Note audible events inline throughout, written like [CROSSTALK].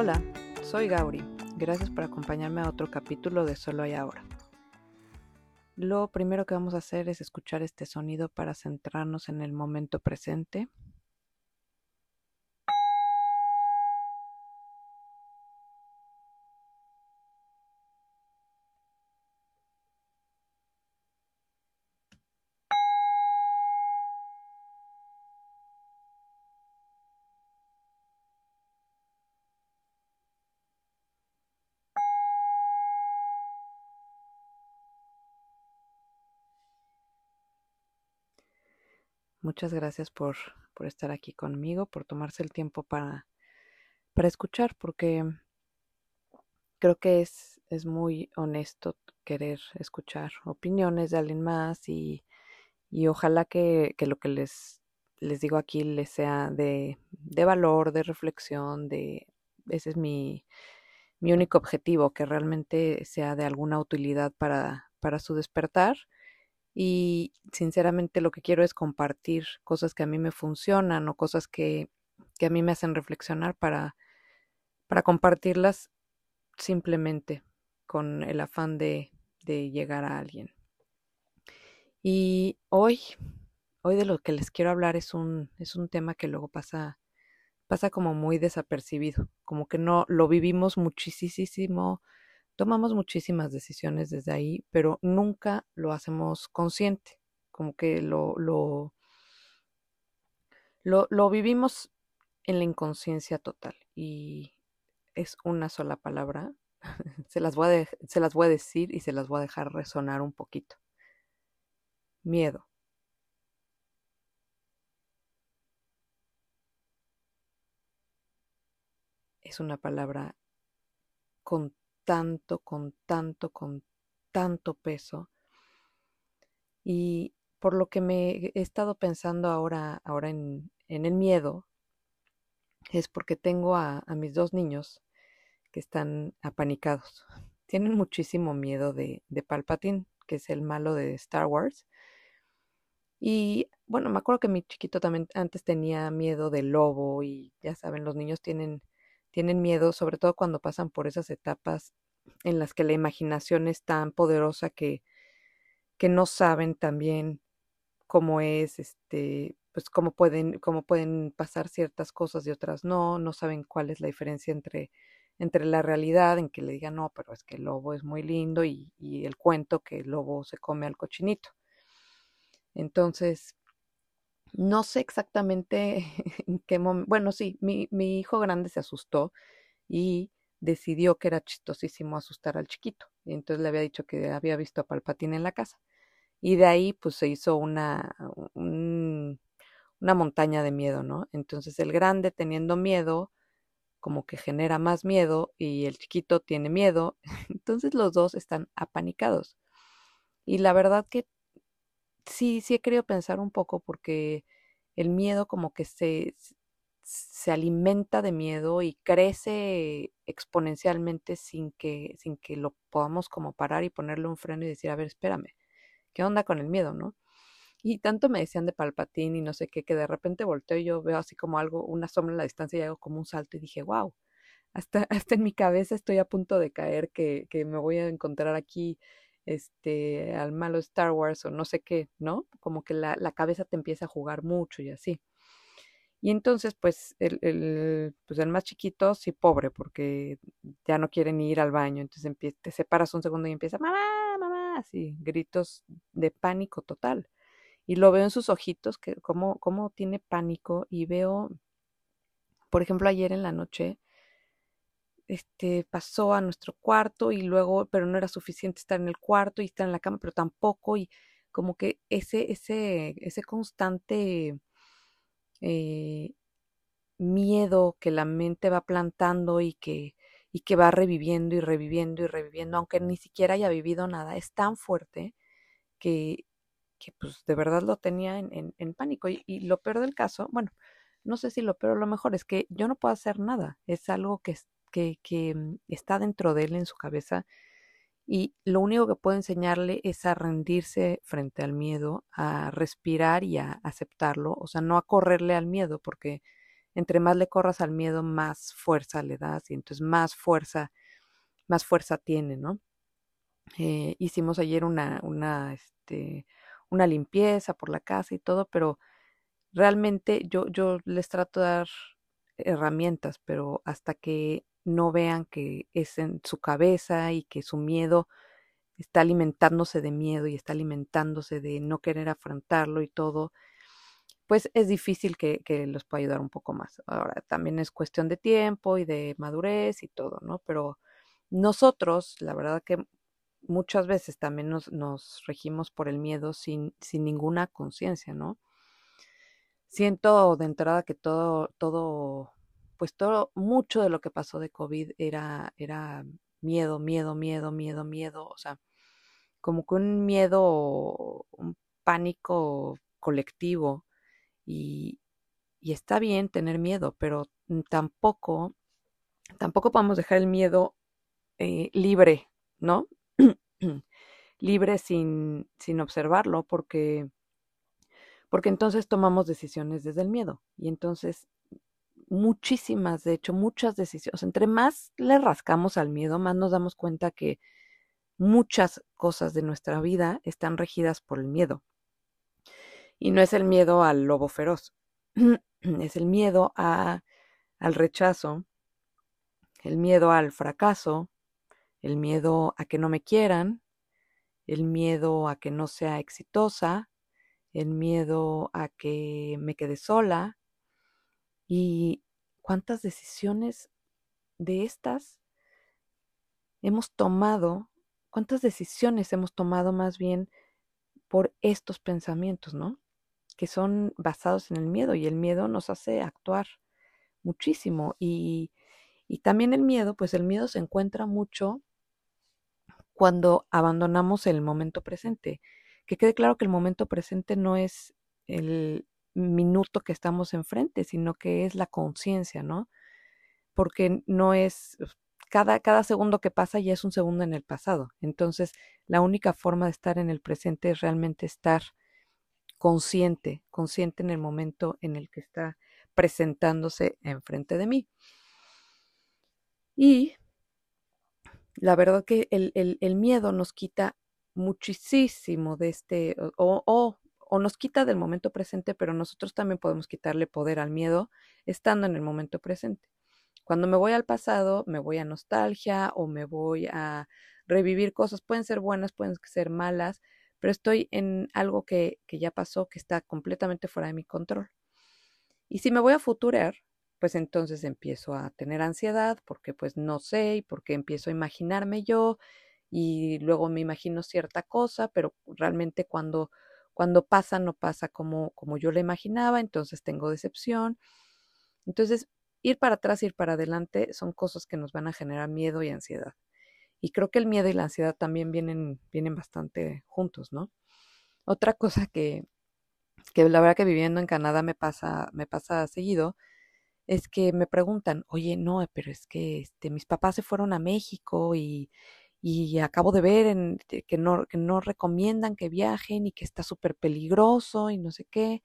Hola, soy Gauri. Gracias por acompañarme a otro capítulo de Solo hay ahora. Lo primero que vamos a hacer es escuchar este sonido para centrarnos en el momento presente Muchas gracias por, por estar aquí conmigo, por tomarse el tiempo para, para escuchar, porque creo que es, es muy honesto querer escuchar opiniones de alguien más y, y ojalá que, que, lo que les, les digo aquí les sea de, de valor, de reflexión, de ese es mi, mi único objetivo, que realmente sea de alguna utilidad para, para su despertar y sinceramente lo que quiero es compartir cosas que a mí me funcionan o cosas que, que a mí me hacen reflexionar para, para compartirlas simplemente con el afán de, de llegar a alguien. Y hoy, hoy de lo que les quiero hablar es un, es un tema que luego pasa, pasa como muy desapercibido, como que no lo vivimos muchísimo tomamos muchísimas decisiones desde ahí, pero nunca lo hacemos consciente, como que lo, lo, lo, vivimos en la inconsciencia total y es una sola palabra. [LAUGHS] se, las voy a se las voy a decir y se las voy a dejar resonar un poquito. Miedo. Es una palabra con tanto, con tanto, con tanto peso. Y por lo que me he estado pensando ahora, ahora en, en el miedo, es porque tengo a, mis dos niños que están apanicados. Tienen muchísimo miedo de, de Palpatine, que es el malo de Star Wars. Y bueno, me acuerdo que mi chiquito también antes tenía miedo del lobo y ya saben, los niños tienen tienen miedo, sobre todo cuando pasan por esas etapas en las que la imaginación es tan poderosa que, que no saben también cómo es, este, pues cómo pueden, cómo pueden pasar ciertas cosas y otras no, no saben cuál es la diferencia entre, entre la realidad en que le digan, no, pero es que el lobo es muy lindo y, y el cuento que el lobo se come al cochinito. Entonces, no sé exactamente [LAUGHS] en qué momento, bueno, sí, mi, mi hijo grande se asustó y decidió que era chistosísimo asustar al chiquito. Y entonces le había dicho que había visto a Palpatín en la casa. Y de ahí pues se hizo una, un, una montaña de miedo, ¿no? Entonces el grande teniendo miedo, como que genera más miedo y el chiquito tiene miedo. [LAUGHS] Entonces los dos están apanicados. Y la verdad que sí, sí he querido pensar un poco porque el miedo como que se, se alimenta de miedo y crece exponencialmente sin que, sin que lo podamos como parar y ponerle un freno y decir, a ver, espérame, ¿qué onda con el miedo, no? Y tanto me decían de palpatín y no sé qué, que de repente volteo y yo veo así como algo, una sombra en la distancia y hago como un salto y dije, wow, hasta, [LAUGHS] hasta en mi cabeza estoy a punto de caer que, que me voy a encontrar aquí este, al malo Star Wars o no sé qué, ¿no? Como que la, la cabeza te empieza a jugar mucho y así. Y entonces, pues el, el, pues el más chiquito, sí, pobre, porque ya no quiere ni ir al baño. Entonces te separas un segundo y empieza, mamá, mamá, así, gritos de pánico total. Y lo veo en sus ojitos, que cómo, cómo tiene pánico. Y veo, por ejemplo, ayer en la noche, este, pasó a nuestro cuarto y luego, pero no era suficiente estar en el cuarto y estar en la cama, pero tampoco. Y como que ese, ese, ese constante eh, miedo que la mente va plantando y que, y que va reviviendo y reviviendo y reviviendo, aunque ni siquiera haya vivido nada, es tan fuerte que, que pues de verdad lo tenía en, en, pánico. Y, y, lo peor del caso, bueno, no sé si lo peor o lo mejor es que yo no puedo hacer nada, es algo que, que, que mm, está dentro de él en su cabeza y lo único que puedo enseñarle es a rendirse frente al miedo, a respirar y a aceptarlo, o sea, no a correrle al miedo, porque entre más le corras al miedo, más fuerza le das y entonces más fuerza, más fuerza tiene, ¿no? Eh, hicimos ayer una, una, este, una limpieza por la casa y todo, pero realmente yo, yo les trato de dar herramientas, pero hasta que no vean que es en su cabeza y que su miedo está alimentándose de miedo y está alimentándose de no querer afrontarlo y todo, pues es difícil que, que, los pueda ayudar un poco más. Ahora, también es cuestión de tiempo y de madurez y todo, ¿no? Pero nosotros, la verdad que muchas veces también nos, nos regimos por el miedo sin, sin ninguna conciencia, ¿no? Siento de entrada que todo, todo, pues todo, mucho de lo que pasó de COVID era, era miedo, miedo, miedo, miedo, miedo, o sea, como que un miedo, un pánico colectivo y, y está bien tener miedo, pero tampoco, tampoco podemos dejar el miedo eh, libre, ¿no? [CLEARS THROAT] libre sin, sin observarlo, porque, porque entonces tomamos decisiones desde el miedo. Y entonces muchísimas, de hecho, muchas decisiones, entre más le rascamos al miedo, más nos damos cuenta que muchas cosas de nuestra vida están regidas por el miedo. Y no es el miedo al lobo feroz, [CLEARS THROAT] es el miedo a, al rechazo, el miedo al fracaso, el miedo a que no me quieran, el miedo a que no sea exitosa, el miedo a que me quede sola. Y cuántas decisiones de estas hemos tomado, cuántas decisiones hemos tomado más bien por estos pensamientos, ¿no? Que son basados en el miedo y el miedo nos hace actuar muchísimo y, y también el miedo, pues el miedo se encuentra mucho cuando abandonamos el momento presente. Que quede claro que el momento presente no es el minuto que estamos enfrente, sino que es la conciencia, ¿no? Porque no es, cada, cada segundo que pasa ya es un segundo en el pasado. Entonces, la única forma de estar en el presente es realmente estar consciente, consciente en el momento en el que está presentándose enfrente de mí. Y la verdad que el, el, miedo nos quita muchísimo de este, o, o, nos quita del momento presente, pero nosotros también podemos quitarle poder al miedo estando en el momento presente. Cuando me voy al pasado, me voy a nostalgia o me voy a revivir cosas, pueden ser buenas, pueden ser malas, pero estoy en algo que, que ya pasó, que está completamente fuera de mi control. Y si me voy a futurear, pues entonces empiezo a tener ansiedad porque pues no sé y porque empiezo a imaginarme yo y luego me imagino cierta cosa, pero realmente cuando, cuando pasa no pasa como, como yo la imaginaba, entonces tengo decepción. Entonces, ir para atrás, ir para adelante son cosas que nos van a generar miedo y ansiedad. Y creo que el miedo y la ansiedad también vienen, vienen bastante juntos, ¿no? Otra cosa que, que la verdad que viviendo en Canadá me pasa, me pasa seguido, es que me preguntan, oye, no, pero es que este, mis papás se fueron a México y, y acabo de ver en, que, no, que no recomiendan que viajen y que está súper peligroso y no sé qué.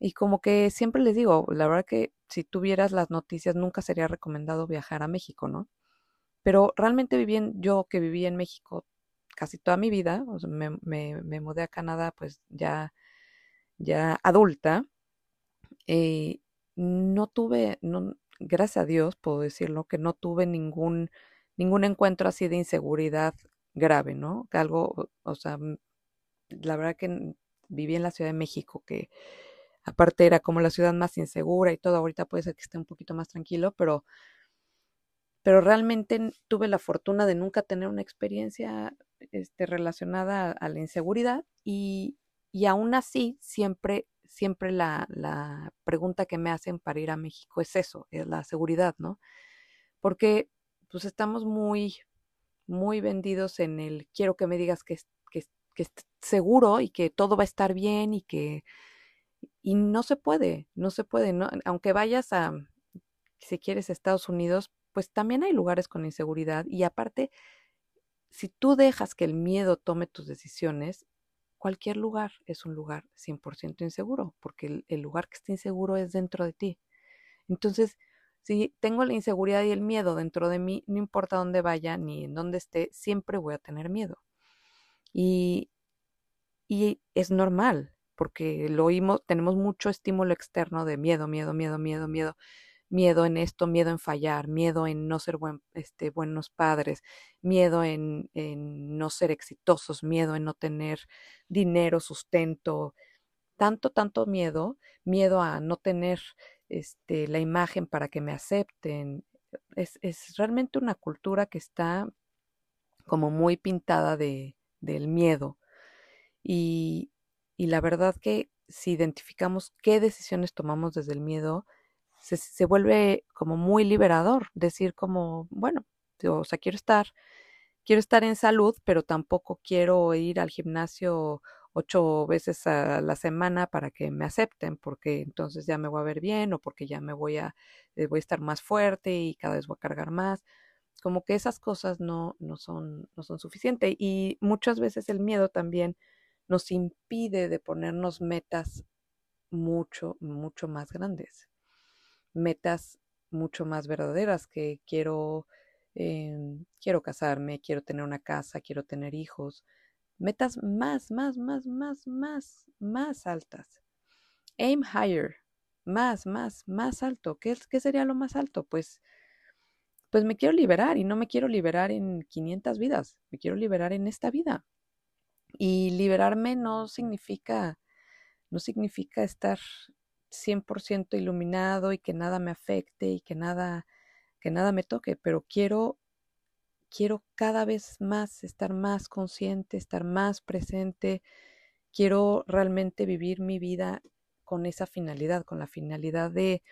Y como que siempre les digo, la verdad que si tuvieras las noticias nunca sería recomendado viajar a México, ¿no? Pero realmente viví yo que viví en México casi toda mi vida, o sea, me, me, me, mudé a Canadá pues ya, ya adulta, eh, no tuve, no, gracias a Dios puedo decirlo, que no tuve ningún, ningún encuentro así de inseguridad grave, ¿no? Algo, o sea, la verdad que viví en la Ciudad de México, que aparte era como la ciudad más insegura y todo, ahorita puede ser que esté un poquito más tranquilo, pero, pero realmente tuve la fortuna de nunca tener una experiencia este, relacionada a la inseguridad y, y aún así siempre siempre la, la, pregunta que me hacen para ir a México es eso, es la seguridad, ¿no? Porque pues estamos muy, muy vendidos en el quiero que me digas que, que, que seguro y que todo va a estar bien y que... Y no se puede, no se puede, ¿no? Aunque vayas a, si quieres, Estados Unidos, pues también hay lugares con inseguridad y aparte, si tú dejas que el miedo tome tus decisiones, cualquier lugar es un lugar 100% inseguro, porque el, el lugar que está inseguro es dentro de ti. Entonces, si tengo la inseguridad y el miedo dentro de mí, no importa dónde vaya ni en dónde esté, siempre voy a tener miedo. Y, y es normal, porque lo oímos, tenemos mucho estímulo externo de miedo, miedo, miedo, miedo, miedo, miedo en esto, miedo en fallar, miedo en no ser buen, este, buenos padres, miedo en, en no ser exitosos, miedo en no tener dinero, sustento, tanto, tanto miedo, miedo a no tener este, la imagen para que me acepten. Es, es realmente una cultura que está como muy pintada de, del miedo. Y, y la verdad que si identificamos qué decisiones tomamos desde el miedo, se, se, vuelve como muy liberador. Decir como, bueno, o sea, quiero estar, quiero estar en salud, pero tampoco quiero ir al gimnasio ocho veces a la semana para que me acepten, porque entonces ya me voy a ver bien o porque ya me voy a, eh, voy a estar más fuerte y cada vez voy a cargar más. Como que esas cosas no, no, son, no son suficientes. Y muchas veces el miedo también nos impide de ponernos metas mucho, mucho más grandes. Metas mucho más verdaderas que quiero, eh, quiero casarme, quiero tener una casa, quiero tener hijos, metas más, más, más, más, más, más altas. Aim higher, más, más, más alto. ¿Qué, qué sería lo más alto? Pues, pues me quiero liberar y no me quiero liberar en 500 vidas, me quiero liberar en esta vida. Y liberarme no significa, no significa estar 100% iluminado y que nada me afecte y que nada, que nada me toque, pero quiero quiero cada vez más estar más consciente, estar más presente, quiero realmente vivir mi vida con esa finalidad, con la finalidad de,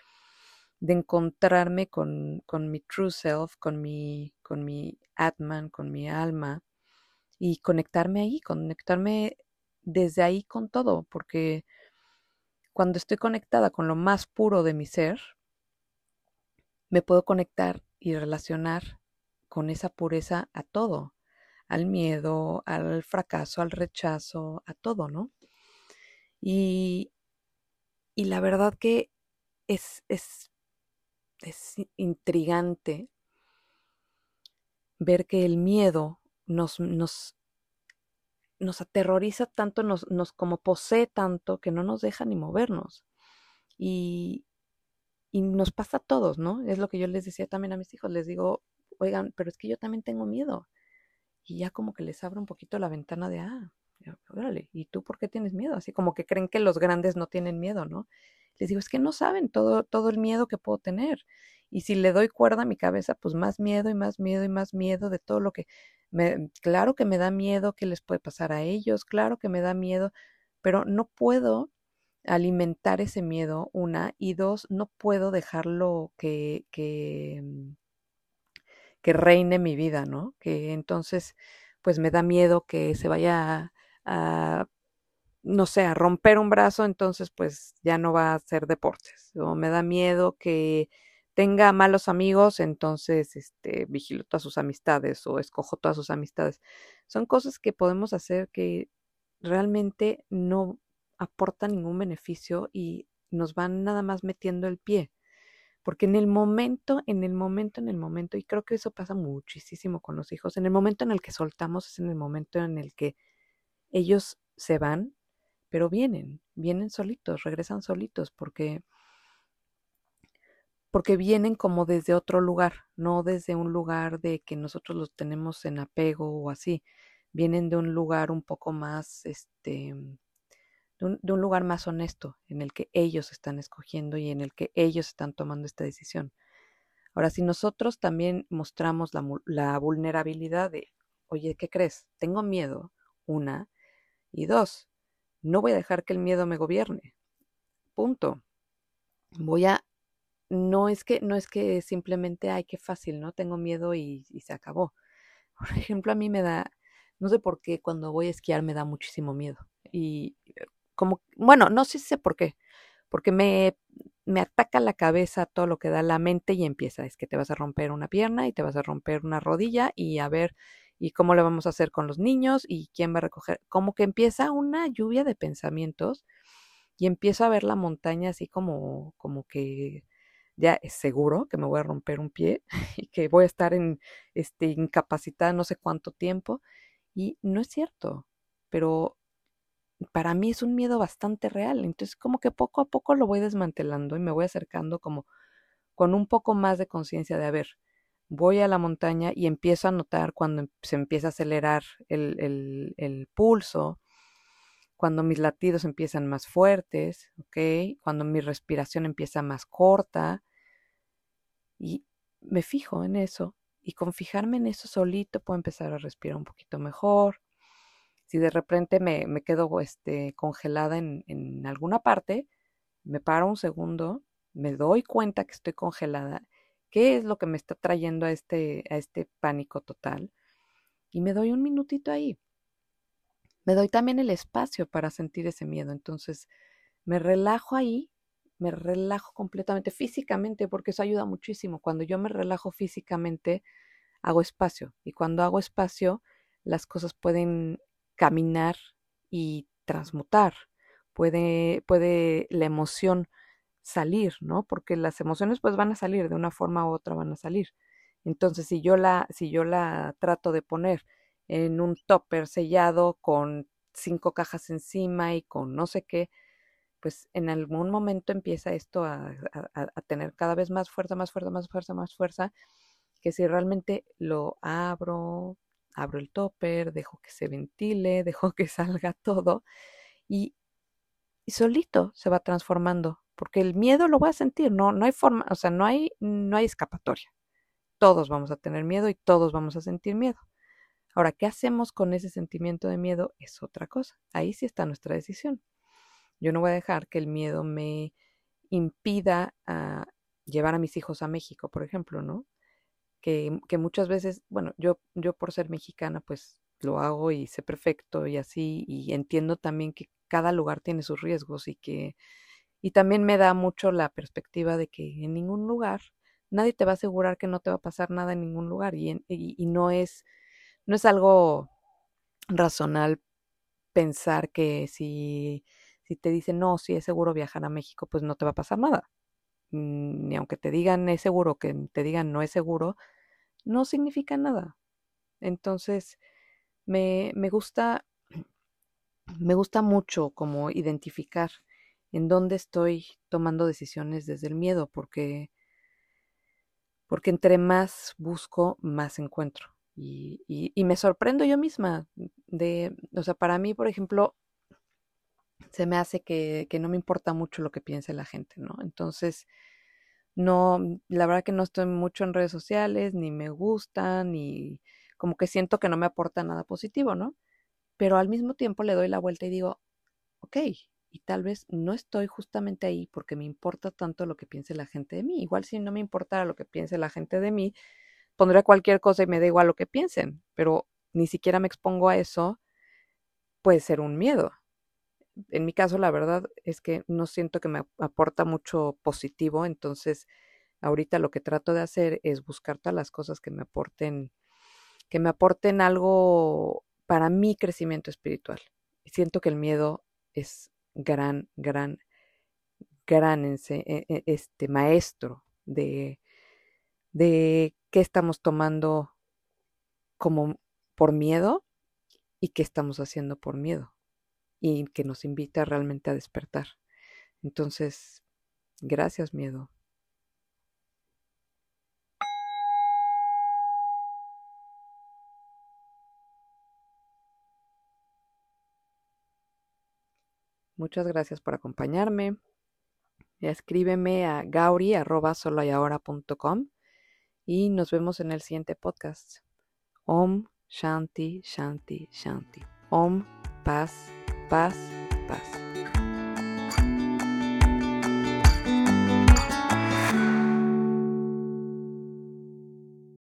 de encontrarme con, con, mi true self, con mi, con mi Atman, con mi alma y conectarme ahí, conectarme desde ahí con todo, porque cuando estoy conectada con lo más puro de mi ser, me puedo conectar y relacionar con esa pureza a todo, al miedo, al fracaso, al rechazo, a todo, ¿no? Y, y la verdad que es, es, es intrigante ver que el miedo nos, nos, nos aterroriza tanto, nos, nos como posee tanto que no nos deja ni movernos. Y, y nos pasa a todos, ¿no? Es lo que yo les decía también a mis hijos, les digo, oigan, pero es que yo también tengo miedo. Y ya como que les abro un poquito la ventana de, ah, órale, ¿y tú por qué tienes miedo? Así como que creen que los grandes no tienen miedo, ¿no? Les digo, es que no saben todo, todo el miedo que puedo tener. Y si le doy cuerda a mi cabeza, pues más miedo y más miedo y más miedo de todo lo que... Claro que me da miedo que les puede pasar a ellos, claro que me da miedo, pero no puedo alimentar ese miedo, una, y dos, no puedo dejarlo que, que, mm, que reine mi vida, ¿no? Que entonces, pues me da miedo que se vaya a, no sé, a romper un brazo, entonces pues ya no va a hacer deportes. O me da miedo que tenga malos amigos, entonces este, vigilo todas sus amistades o escojo todas sus amistades. Son cosas que podemos hacer que realmente no aportan ningún beneficio y nos van nada más metiendo el pie. Porque en el momento, en el momento, en el momento, y creo que eso pasa muchísimo con los hijos, en el momento en el que soltamos es en el momento en el que ellos se van, pero vienen, vienen solitos, regresan solitos, porque porque vienen como desde otro lugar, no desde un lugar de que nosotros los tenemos en apego o así, vienen de un lugar un poco más, este, de un, lugar más honesto en el que ellos están escogiendo y en el que ellos están tomando esta decisión. Ahora, si nosotros también mostramos la, vulnerabilidad de, oye, ¿qué crees? Tengo miedo, una, y dos, no voy a dejar que el miedo me gobierne. Punto. Voy a, no es que, no es que simplemente, ay, qué fácil, ¿no? Tengo miedo y, y se acabó. Por ejemplo, a mí me da, no sé por qué cuando voy a esquiar me da muchísimo miedo. Y como, bueno, no sé, sé por qué, porque me, me ataca la cabeza todo lo que da la mente y empieza, es que te vas a romper una pierna y te vas a romper una rodilla y a ver, ¿Y cómo le vamos a hacer con los niños? ¿Y quién va a recoger? Como que empieza una lluvia de pensamientos y empiezo a ver la montaña así como, como que ya es seguro que me voy a romper un pie [LAUGHS] y que voy a estar en, este, incapacitada no sé cuánto tiempo. Y no es cierto, pero para mí es un miedo bastante real. Entonces como que poco a poco lo voy desmantelando y me voy acercando como con un poco más de conciencia de, a ver, voy a la montaña y empiezo a notar cuando se empieza a acelerar el, el, el pulso, cuando mis latidos empiezan más fuertes, ¿ok? Cuando mi respiración empieza más corta. Y me fijo en eso. Y con fijarme en eso solito puedo empezar a respirar un poquito mejor. Si de repente me, me quedo este, congelada en, en alguna parte, me paro un segundo, me doy cuenta que estoy congelada, qué es lo que me está trayendo a este, a este pánico total, y me doy un minutito ahí me doy también el espacio para sentir ese miedo. Entonces, me relajo ahí, me relajo completamente físicamente, porque eso ayuda muchísimo. Cuando yo me relajo físicamente, hago espacio. Y cuando hago espacio, las cosas pueden caminar y transmutar. Puede, puede la emoción salir, ¿no? Porque las emociones pues van a salir, de una forma u otra van a salir. Entonces, si yo la, si yo la trato de poner en un topper sellado con cinco cajas encima y con no sé qué, pues en algún momento empieza esto a, tener cada vez más fuerza, más fuerza, más fuerza, más fuerza, que si realmente lo abro, abro el topper, dejo que se ventile, [LAUGHS] dejo que salga todo y, y solito se va transformando, porque el miedo lo voy a sentir, no, no hay forma, o sea, no hay, no hay escapatoria. Todos vamos a tener miedo y todos vamos a sentir miedo. Ahora, ¿qué hacemos con ese sentimiento de miedo? Es otra cosa. Ahí sí está nuestra decisión. Yo no voy a dejar que el miedo me impida a llevar a mis hijos a México, por ejemplo, ¿no? Que, muchas veces, bueno, yo, yo por ser mexicana, pues lo hago y sé perfecto y así, y entiendo también que cada lugar tiene sus riesgos y que, y también me da mucho la perspectiva de que en ningún lugar, nadie te va a asegurar que no te va a pasar nada en ningún lugar y, y, y no es no es algo razonal pensar que si, si te dicen, no, si es seguro viajar a México, pues no te va a pasar nada. Mm, ni aunque te digan es seguro, que te digan no es seguro, no significa nada. Entonces, me, me gusta, me gusta mucho como identificar en dónde estoy tomando decisiones desde el miedo, porque, porque entre más busco, más encuentro. Y, me sorprendo yo misma de, o sea, para mí, por ejemplo, se me hace que, que, no me importa mucho lo que piense la gente, ¿no? Entonces, no, la verdad que no estoy mucho en redes sociales, ni me gustan, ni como que siento que no me aporta nada positivo, ¿no? Pero al mismo tiempo le doy la vuelta y digo, ok, y tal vez no estoy justamente ahí porque me importa tanto lo que piense la gente de mí. Igual si no me importara lo que piense la gente de mí, pondré cualquier cosa y me da igual lo que piensen, pero ni siquiera me expongo a eso, puede ser un miedo. En mi caso, la verdad es que no siento que me aporta mucho positivo, entonces ahorita lo que trato de hacer es buscar todas las cosas que me aporten, que me aporten algo para mi crecimiento espiritual. Siento que el miedo es gran, gran, gran e, e, este maestro de, de qué estamos tomando como por miedo y qué estamos haciendo por miedo y que nos invita realmente a despertar. Entonces, gracias miedo. Muchas gracias por acompañarme. Escríbeme a gauri.soloyahora.com y nos vemos en el siguiente podcast. Om Shanti Shanti Shanti. Om Paz, Paz, paz.